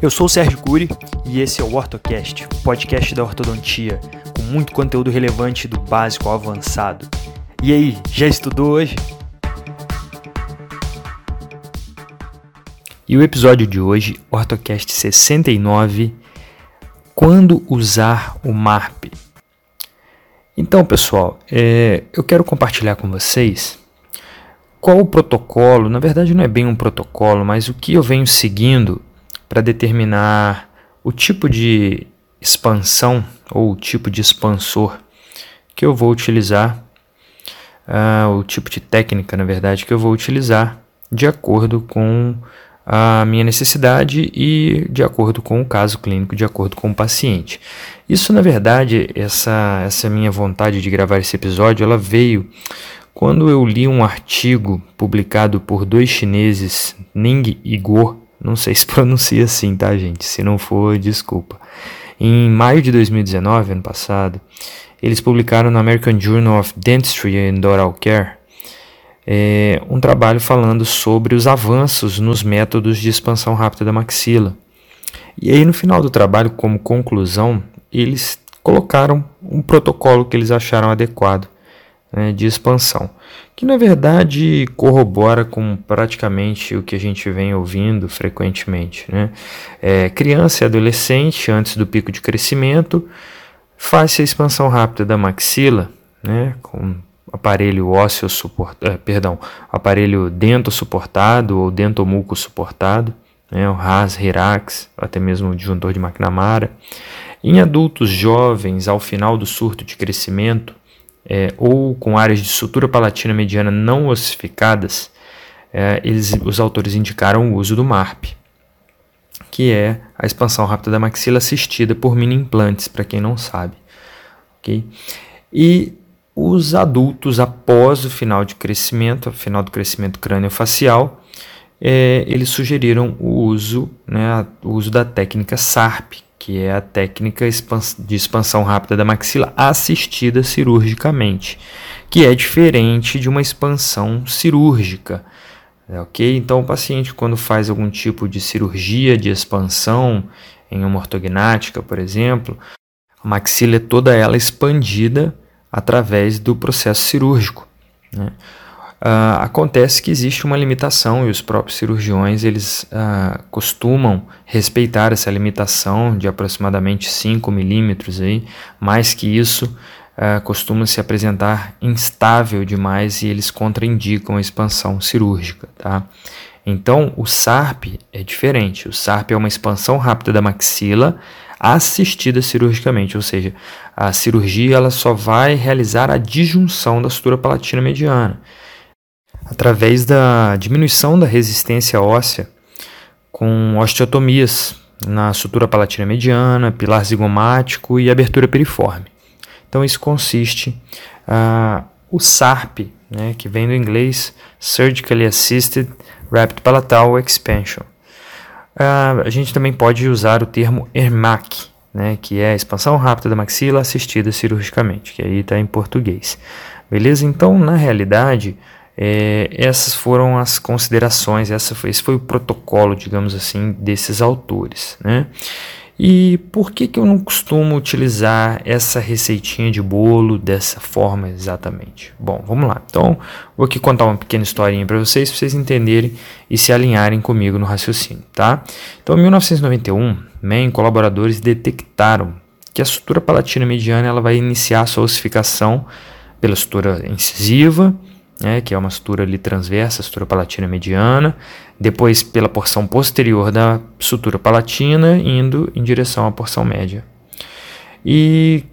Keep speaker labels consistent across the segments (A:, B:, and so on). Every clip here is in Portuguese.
A: Eu sou o Sérgio Cury e esse é o OrtoCast, o podcast da ortodontia, com muito conteúdo relevante do básico ao avançado. E aí, já estudou hoje? E o episódio de hoje, OrtoCast 69, quando usar o MARP? Então, pessoal, é, eu quero compartilhar com vocês qual o protocolo, na verdade não é bem um protocolo, mas o que eu venho seguindo para determinar o tipo de expansão ou o tipo de expansor que eu vou utilizar, uh, o tipo de técnica, na verdade, que eu vou utilizar de acordo com a minha necessidade e de acordo com o caso clínico, de acordo com o paciente. Isso, na verdade, essa, essa minha vontade de gravar esse episódio, ela veio quando eu li um artigo publicado por dois chineses, Ning e Guo, não sei se pronuncia assim, tá, gente? Se não for, desculpa. Em maio de 2019, ano passado, eles publicaram no American Journal of Dentistry and Oral Care é, um trabalho falando sobre os avanços nos métodos de expansão rápida da maxila. E aí, no final do trabalho, como conclusão, eles colocaram um protocolo que eles acharam adequado né, de expansão, que na verdade corrobora com praticamente o que a gente vem ouvindo frequentemente. Né? É, criança e adolescente, antes do pico de crescimento, faz a expansão rápida da maxila, né, com aparelho ósseo suportado, eh, perdão, aparelho dento suportado ou dentomuco suportado, né, o RAS, Hirax, até mesmo o disjuntor de McNamara. Em adultos jovens, ao final do surto de crescimento, é, ou com áreas de sutura palatina mediana não ossificadas, é, eles, os autores indicaram o uso do MARP, que é a expansão rápida da maxila assistida por mini implantes, para quem não sabe. Okay? E os adultos, após o final de crescimento, final do crescimento crânio-facial, é, eles sugeriram o uso, né, o uso da técnica SARP, que é a técnica de expansão rápida da maxila assistida cirurgicamente, que é diferente de uma expansão cirúrgica. É, ok? Então, o paciente, quando faz algum tipo de cirurgia de expansão em uma ortognática, por exemplo, a maxila é toda ela expandida através do processo cirúrgico. Né? Uh, acontece que existe uma limitação e os próprios cirurgiões eles uh, costumam respeitar essa limitação de aproximadamente 5 milímetros. Aí. Mais que isso, uh, costuma se apresentar instável demais e eles contraindicam a expansão cirúrgica. Tá? Então, o SARP é diferente. O SARP é uma expansão rápida da maxila assistida cirurgicamente, ou seja, a cirurgia ela só vai realizar a disjunção da sutura palatina mediana através da diminuição da resistência óssea com osteotomias na sutura palatina mediana, pilar zigomático e abertura periforme. Então isso consiste uh, o SARP, né, que vem do inglês Surgically Assisted Rapid Palatal Expansion. Uh, a gente também pode usar o termo ERMAC, né, que é a expansão rápida da maxila assistida cirurgicamente, que aí está em português. Beleza? Então, na realidade, é, essas foram as considerações, essa foi, esse foi o protocolo, digamos assim, desses autores. Né? E por que, que eu não costumo utilizar essa receitinha de bolo dessa forma exatamente? Bom, vamos lá. Então, vou aqui contar uma pequena historinha para vocês, para vocês entenderem e se alinharem comigo no raciocínio, tá? Então, em 1991, MEN colaboradores detectaram que a sutura palatina mediana ela vai iniciar sua ossificação pela sutura incisiva né, que é uma sutura ali transversa, sutura palatina mediana, depois pela porção posterior da sutura palatina, indo em direção à porção média. E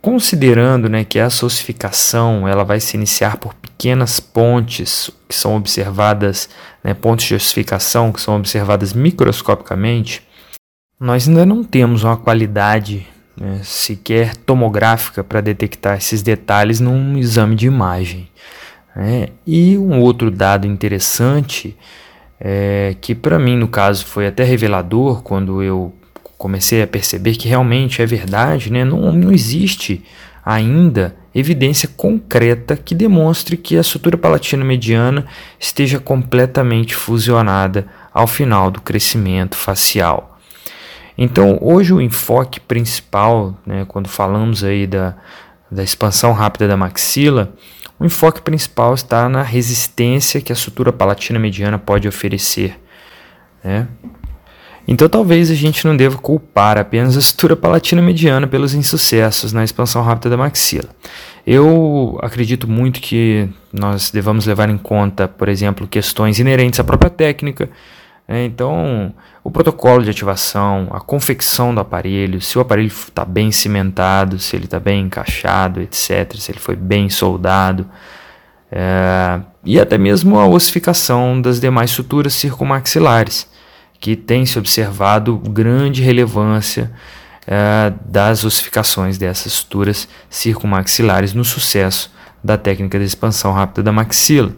A: considerando né, que essa ossificação ela vai se iniciar por pequenas pontes que são observadas, né, pontes de ossificação que são observadas microscopicamente, nós ainda não temos uma qualidade né, sequer tomográfica para detectar esses detalhes num exame de imagem. É, e um outro dado interessante, é, que para mim, no caso, foi até revelador quando eu comecei a perceber que realmente é verdade, né? não, não existe ainda evidência concreta que demonstre que a sutura palatina mediana esteja completamente fusionada ao final do crescimento facial. Então, hoje o enfoque principal, né, quando falamos aí da, da expansão rápida da maxila, o enfoque principal está na resistência que a sutura palatina mediana pode oferecer. Né? Então, talvez a gente não deva culpar apenas a sutura palatina mediana pelos insucessos na expansão rápida da maxila. Eu acredito muito que nós devamos levar em conta, por exemplo, questões inerentes à própria técnica, então, o protocolo de ativação, a confecção do aparelho, se o aparelho está bem cimentado, se ele está bem encaixado, etc., se ele foi bem soldado, é, e até mesmo a ossificação das demais suturas circumaxilares, que tem se observado grande relevância é, das ossificações dessas suturas circumaxilares no sucesso da técnica de expansão rápida da maxila.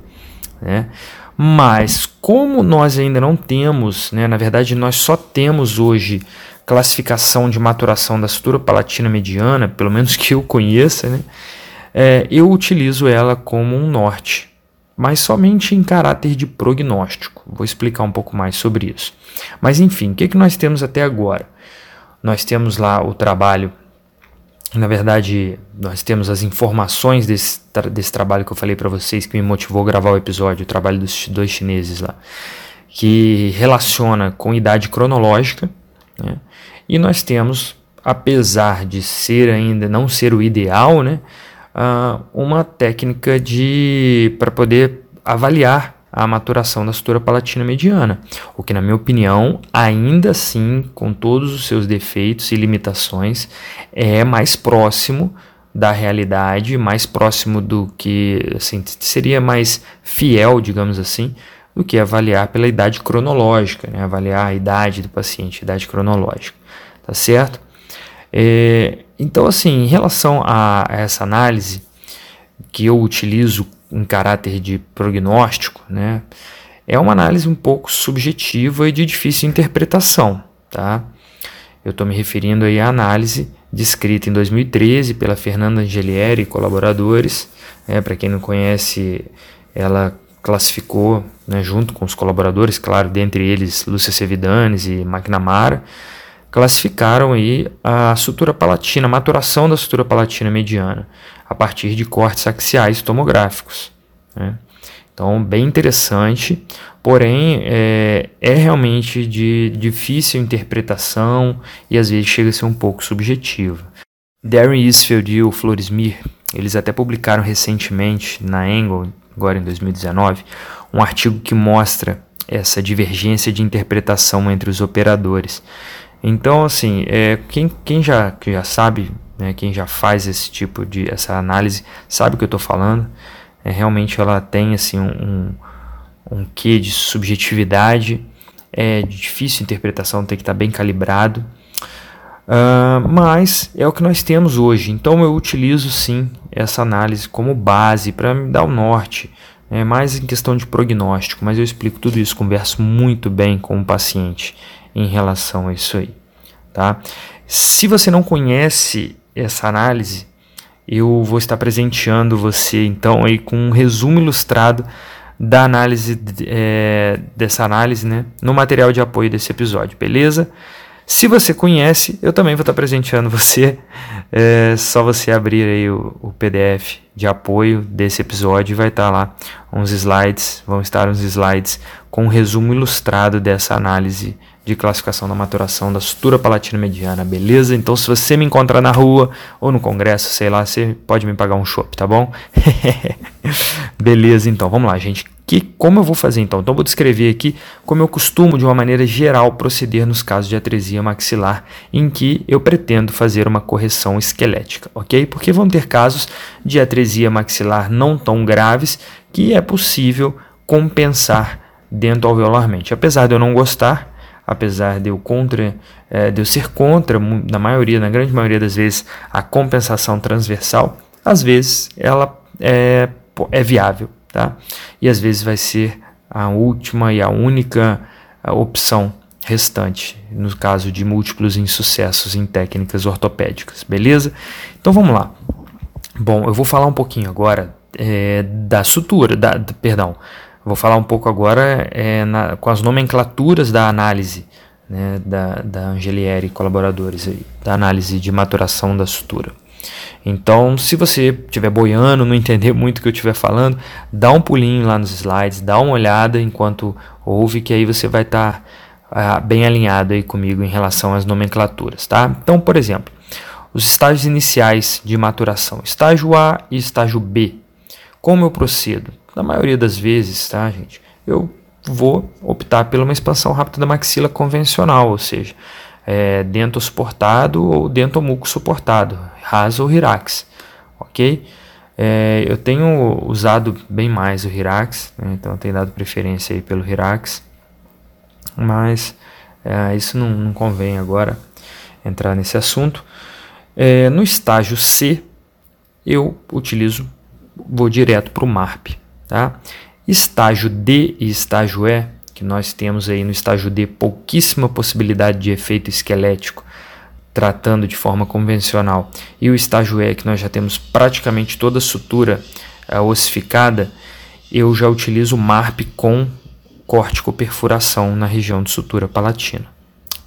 A: Né? Mas como nós ainda não temos, né, na verdade nós só temos hoje classificação de maturação da sutura palatina mediana, pelo menos que eu conheça, né, é, eu utilizo ela como um norte, mas somente em caráter de prognóstico. Vou explicar um pouco mais sobre isso. Mas enfim, o que, que nós temos até agora? Nós temos lá o trabalho na verdade, nós temos as informações desse, tra desse trabalho que eu falei para vocês, que me motivou a gravar o episódio, o trabalho dos dois chineses lá, que relaciona com idade cronológica, né? e nós temos, apesar de ser ainda não ser o ideal, né, uh, uma técnica de para poder avaliar a maturação da sutura palatina mediana, o que, na minha opinião, ainda assim, com todos os seus defeitos e limitações, é mais próximo da realidade, mais próximo do que assim, seria mais fiel, digamos assim, do que avaliar pela idade cronológica, né? avaliar a idade do paciente, idade cronológica, tá certo? É, então, assim, em relação a essa análise que eu utilizo em caráter de prognóstico, né, é uma análise um pouco subjetiva e de difícil interpretação. Tá? Eu estou me referindo aí à análise descrita em 2013 pela Fernanda Angelieri e colaboradores. Né, Para quem não conhece, ela classificou, né, junto com os colaboradores, claro, dentre eles Lúcia Sevidanes e McNamara, classificaram aí a sutura palatina, a maturação da sutura palatina mediana a partir de cortes axiais tomográficos. Né? Então, bem interessante, porém é, é, realmente de difícil interpretação e às vezes chega a ser um pouco subjetiva. Darren Isfield e o Florismir, eles até publicaram recentemente na Angle, agora em 2019, um artigo que mostra essa divergência de interpretação entre os operadores. Então, assim, é, quem, quem já, que já sabe né? Quem já faz esse tipo de essa análise sabe o que eu estou falando. É, realmente ela tem assim um, um, um quê de subjetividade, é de difícil interpretação, tem que estar tá bem calibrado. Uh, mas é o que nós temos hoje. Então eu utilizo sim essa análise como base para me dar o norte. É mais em questão de prognóstico, mas eu explico tudo isso, converso muito bem com o paciente em relação a isso aí, tá? Se você não conhece essa análise, eu vou estar presenteando você então aí com um resumo ilustrado da análise é, dessa análise, né, no material de apoio desse episódio, beleza? Se você conhece, eu também vou estar presenteando você. É só você abrir aí o, o PDF de apoio desse episódio e vai estar lá uns slides, vão estar uns slides com um resumo ilustrado dessa análise de classificação da maturação da sutura palatina mediana, beleza? Então, se você me encontrar na rua ou no congresso, sei lá, você pode me pagar um chopp, tá bom? beleza, então, vamos lá, gente. Que, como eu vou fazer então? Então, vou descrever aqui como eu costumo, de uma maneira geral, proceder nos casos de atresia maxilar, em que eu pretendo fazer uma correção esquelética, ok? Porque vão ter casos de atresia maxilar não tão graves que é possível compensar dentro alveolarmente. Apesar de eu não gostar, apesar de eu contra, é, de eu ser contra na maioria, na grande maioria das vezes, a compensação transversal, às vezes ela é, é viável, tá? E às vezes vai ser a última e a única opção restante, no caso de múltiplos insucessos em técnicas ortopédicas, beleza? Então vamos lá. Bom, eu vou falar um pouquinho agora é, da sutura, da, perdão, Vou falar um pouco agora é, na, com as nomenclaturas da análise, né, da, da Angelieri e colaboradores aí, da análise de maturação da sutura. Então, se você estiver boiando, não entender muito o que eu estiver falando, dá um pulinho lá nos slides, dá uma olhada enquanto ouve, que aí você vai estar tá, ah, bem alinhado aí comigo em relação às nomenclaturas, tá? Então, por exemplo, os estágios iniciais de maturação, estágio A e estágio B. Como eu procedo? Na maioria das vezes, tá, gente? Eu vou optar pela uma expansão rápida da maxila convencional, ou seja, é, dento suportado ou dento muco suportado, raso ou Hirax, ok? É, eu tenho usado bem mais o Hirax, né, então tenho dado preferência aí pelo Hirax, mas é, isso não, não, convém agora entrar nesse assunto. É, no estágio C, eu utilizo, vou direto para o MARP, tá? Estágio D e estágio E, que nós temos aí no estágio D pouquíssima possibilidade de efeito esquelético, tratando de forma convencional, e o estágio E, que nós já temos praticamente toda a sutura uh, ossificada, eu já utilizo MARP com córtico-perfuração na região de sutura palatina.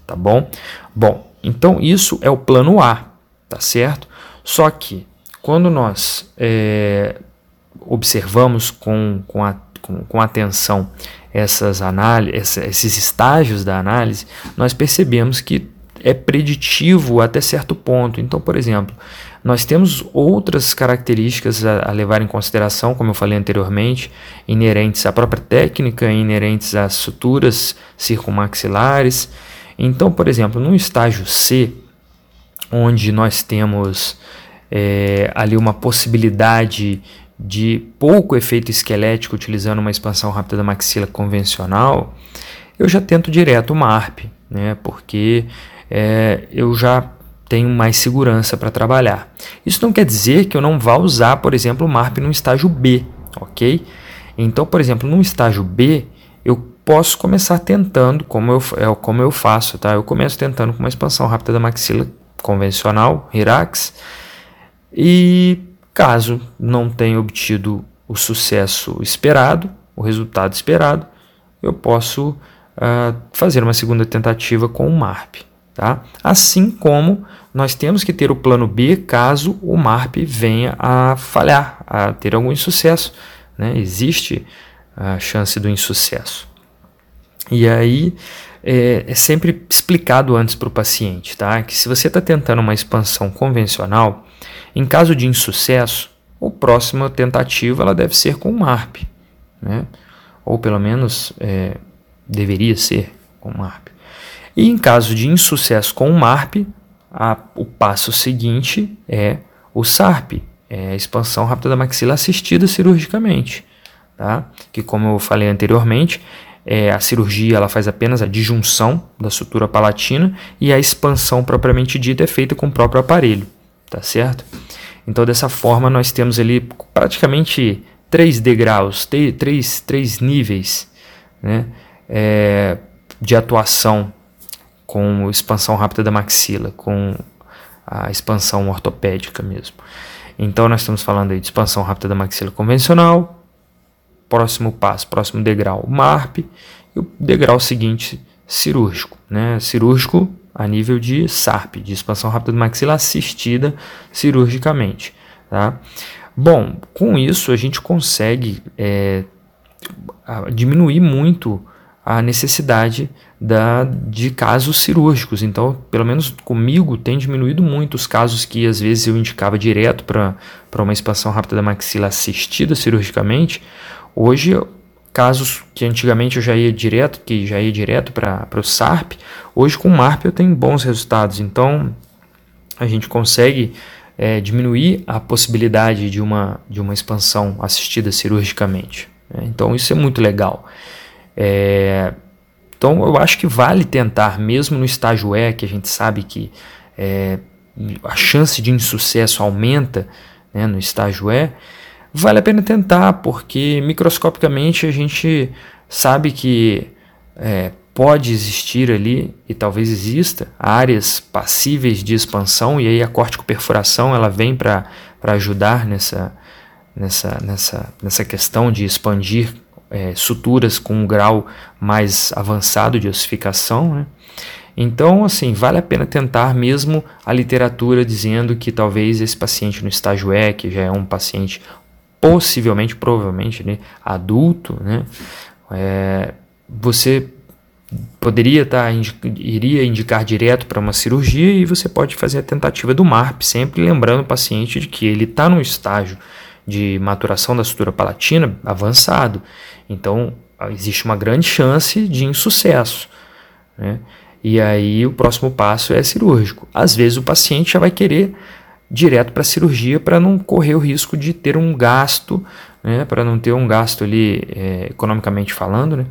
A: Tá bom? Bom, então isso é o plano A, tá certo? Só que quando nós é, observamos com, com, a, com, com atenção essas análises, esses estágios da análise, nós percebemos que é preditivo até certo ponto. Então, por exemplo, nós temos outras características a, a, levar em consideração, como eu falei anteriormente, inerentes à própria técnica, inerentes às suturas circunmaxilares. Então, por exemplo, no estágio C, onde nós temos é, ali uma possibilidade de pouco efeito esquelético utilizando uma expansão rápida da maxila convencional, eu já tento direto uma ARP, né, porque é, eu já tenho mais segurança para trabalhar. Isso não quer dizer que eu não vá usar, por exemplo, o MARP no estágio B, ok? Então, por exemplo, no estágio B, eu posso começar tentando, como eu, é, como eu faço, tá? Eu começo tentando com uma expansão rápida da maxila convencional, Hirax, e Caso não tenha obtido o sucesso esperado, o resultado esperado, eu posso uh, fazer uma segunda tentativa com o MARP. Tá? Assim como nós temos que ter o plano B caso o MARP venha a falhar, a ter algum insucesso. Né? Existe a chance do insucesso. E aí é, é sempre explicado antes para o paciente tá? que se você está tentando uma expansão convencional, em caso de insucesso, a próxima tentativa ela deve ser com o MARP, né? ou pelo menos é, deveria ser com o MARP. E em caso de insucesso com o MARP, a, o passo seguinte é o SARP, é a expansão rápida da maxila assistida cirurgicamente, tá? que como eu falei anteriormente, é, a cirurgia ela faz apenas a disjunção da sutura palatina e a expansão propriamente dita é feita com o próprio aparelho tá certo? Então, dessa forma, nós temos ali praticamente três degraus, três, três níveis né, é, de atuação com expansão rápida da maxila, com a expansão ortopédica mesmo. Então, nós estamos falando aí de expansão rápida da maxila convencional, próximo passo, próximo degrau, MARP, e o degrau seguinte, cirúrgico. Né? Cirúrgico a nível de SARP, de expansão rápida do maxila assistida cirurgicamente. Tá? Bom, com isso a gente consegue é, diminuir muito a necessidade da, de casos cirúrgicos. Então, pelo menos comigo, tem diminuído muito os casos que às vezes eu indicava direto para uma expansão rápida da maxila assistida cirurgicamente. Hoje casos que antigamente eu já ia direto, que já ia direto para o SARP, hoje com o MARP eu tenho bons resultados. Então a gente consegue é, diminuir a possibilidade de uma, de uma expansão assistida cirurgicamente. Né? Então isso é muito legal. É, então eu acho que vale tentar, mesmo no estágio E, que a gente sabe que é, a chance de insucesso aumenta né, no estágio E, vale a pena tentar, porque microscopicamente a gente sabe que é, pode existir ali, e talvez exista, áreas passíveis de expansão, e aí a corticoperfuração ela vem para ajudar nessa, nessa, nessa, nessa questão de expandir é, suturas com um grau mais avançado de ossificação, né? Então, assim, vale a pena tentar mesmo a literatura dizendo que talvez esse paciente no estágio E, que já é um paciente possivelmente, provavelmente, né, adulto, né, é, você poderia tá, iria indicar direto para uma cirurgia e você pode fazer a tentativa do MARP, sempre lembrando o paciente de que ele está no estágio de maturação da sutura palatina avançado. Então, existe uma grande chance de insucesso. Né? E aí o próximo passo é cirúrgico. Às vezes o paciente já vai querer direto para a cirurgia para não correr o risco de ter um gasto, né, para não ter um gasto ali é, economicamente falando, né,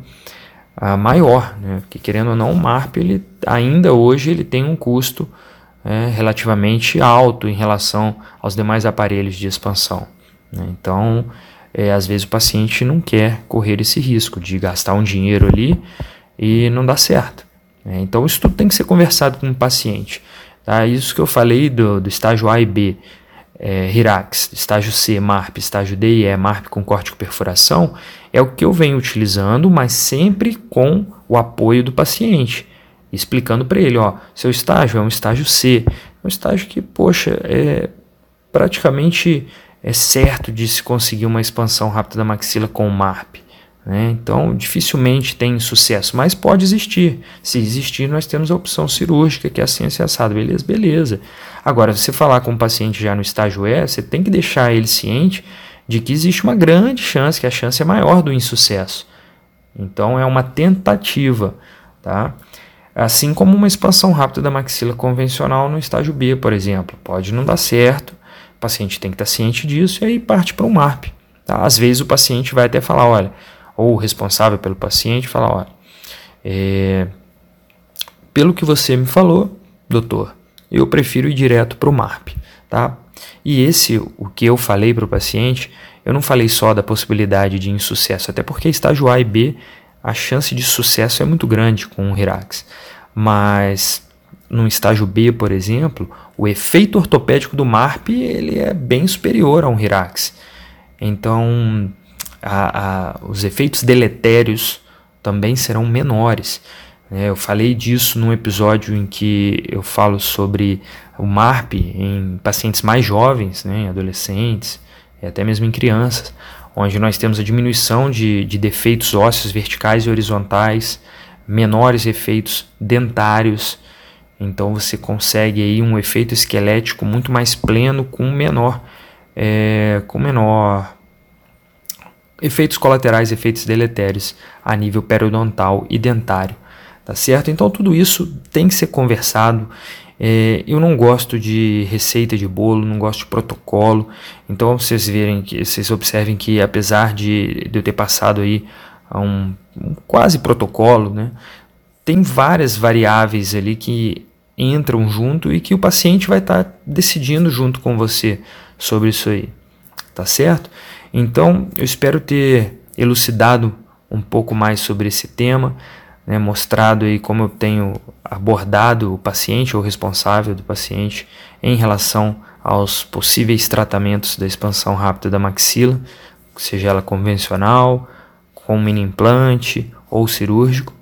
A: maior, né, porque querendo ou não o MARP ele ainda hoje ele tem um custo é, relativamente alto em relação aos demais aparelhos de expansão. Né, então é, às vezes o paciente não quer correr esse risco de gastar um dinheiro ali e não dar certo. É, então, isso tudo tem que ser conversado com o paciente. Tá? Isso que eu falei do, do estágio A e B, é, Hirax, estágio C, MARP, estágio D e E, MARP com corte com perfuração, é o que eu venho utilizando, mas sempre com o apoio do paciente, explicando para ele, ó, seu estágio é um estágio C, um estágio que, poxa, é praticamente é certo de se conseguir uma expansão rápida da maxila com o MARP. Né? Então, dificilmente tem sucesso, mas pode existir. Se existir, nós temos a opção cirúrgica, que é a ciência assada. Beleza? Beleza. Agora, se você falar com o paciente já no estágio E, você tem que deixar ele ciente de que existe uma grande chance, que a chance é maior do insucesso. Então, é uma tentativa. Tá? Assim como uma expansão rápida da maxila convencional no estágio B, por exemplo. Pode não dar certo, o paciente tem que estar ciente disso e aí parte para o MARP. Tá? Às vezes o paciente vai até falar, olha, ou o responsável pelo paciente falar, olha, é, pelo que você me falou, doutor, eu prefiro ir direto para o MARP, tá? E esse, o que eu falei para o paciente, eu não falei só da possibilidade de insucesso, até porque estágio A e B, a chance de sucesso é muito grande com o Hirax. Mas no estágio B, por exemplo, o efeito ortopédico do MARP ele é bem superior a um Hirax. Então, a, a, os efeitos deletérios também serão menores. É, eu falei disso num episódio em que eu falo sobre o MARP em pacientes mais jovens, né, em adolescentes, e até mesmo em crianças, onde nós temos a diminuição de, de defeitos ósseos verticais e horizontais, menores efeitos dentários. Então você consegue aí um efeito esquelético muito mais pleno com menor, é, com menor efeitos colaterais, efeitos deletérios a nível periodontal e dentário, tá certo? Então tudo isso tem que ser conversado. É, eu não gosto de receita de bolo, não gosto de protocolo. Então vocês verem que vocês observem que apesar de, de eu ter passado aí a um, um quase protocolo, né, tem várias variáveis ali que entram junto e que o paciente vai estar tá decidindo junto com você sobre isso aí, tá certo? Então, eu espero ter elucidado um pouco mais sobre esse tema, né, mostrado aí como eu tenho abordado o paciente ou responsável do paciente em relação aos possíveis tratamentos da expansão rápida da maxila, seja ela convencional, com mini implante ou cirúrgico.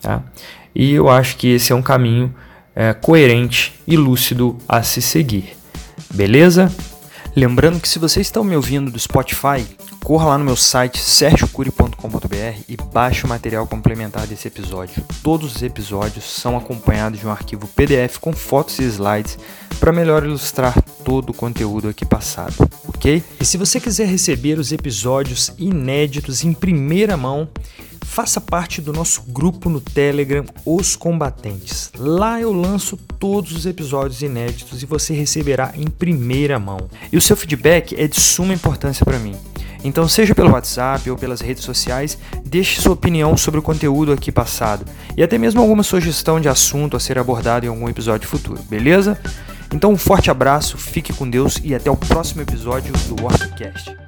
A: Tá? E eu acho que esse é um caminho é, coerente e lúcido a se seguir. Beleza? Lembrando que se você está me ouvindo do Spotify, corra lá no meu site sergiocuri.com.br e baixe o material complementar desse episódio. Todos os episódios são acompanhados de um arquivo PDF com fotos e slides para melhor ilustrar todo o conteúdo aqui passado, ok? E se você quiser receber os episódios inéditos em primeira mão, faça parte do nosso grupo no Telegram Os Combatentes. Lá eu lanço todos os episódios inéditos e você receberá em primeira mão. E o seu feedback é de suma importância para mim. Então, seja pelo WhatsApp ou pelas redes sociais, deixe sua opinião sobre o conteúdo aqui passado e até mesmo alguma sugestão de assunto a ser abordado em algum episódio futuro, beleza? Então, um forte abraço, fique com Deus e até o próximo episódio do WordCast.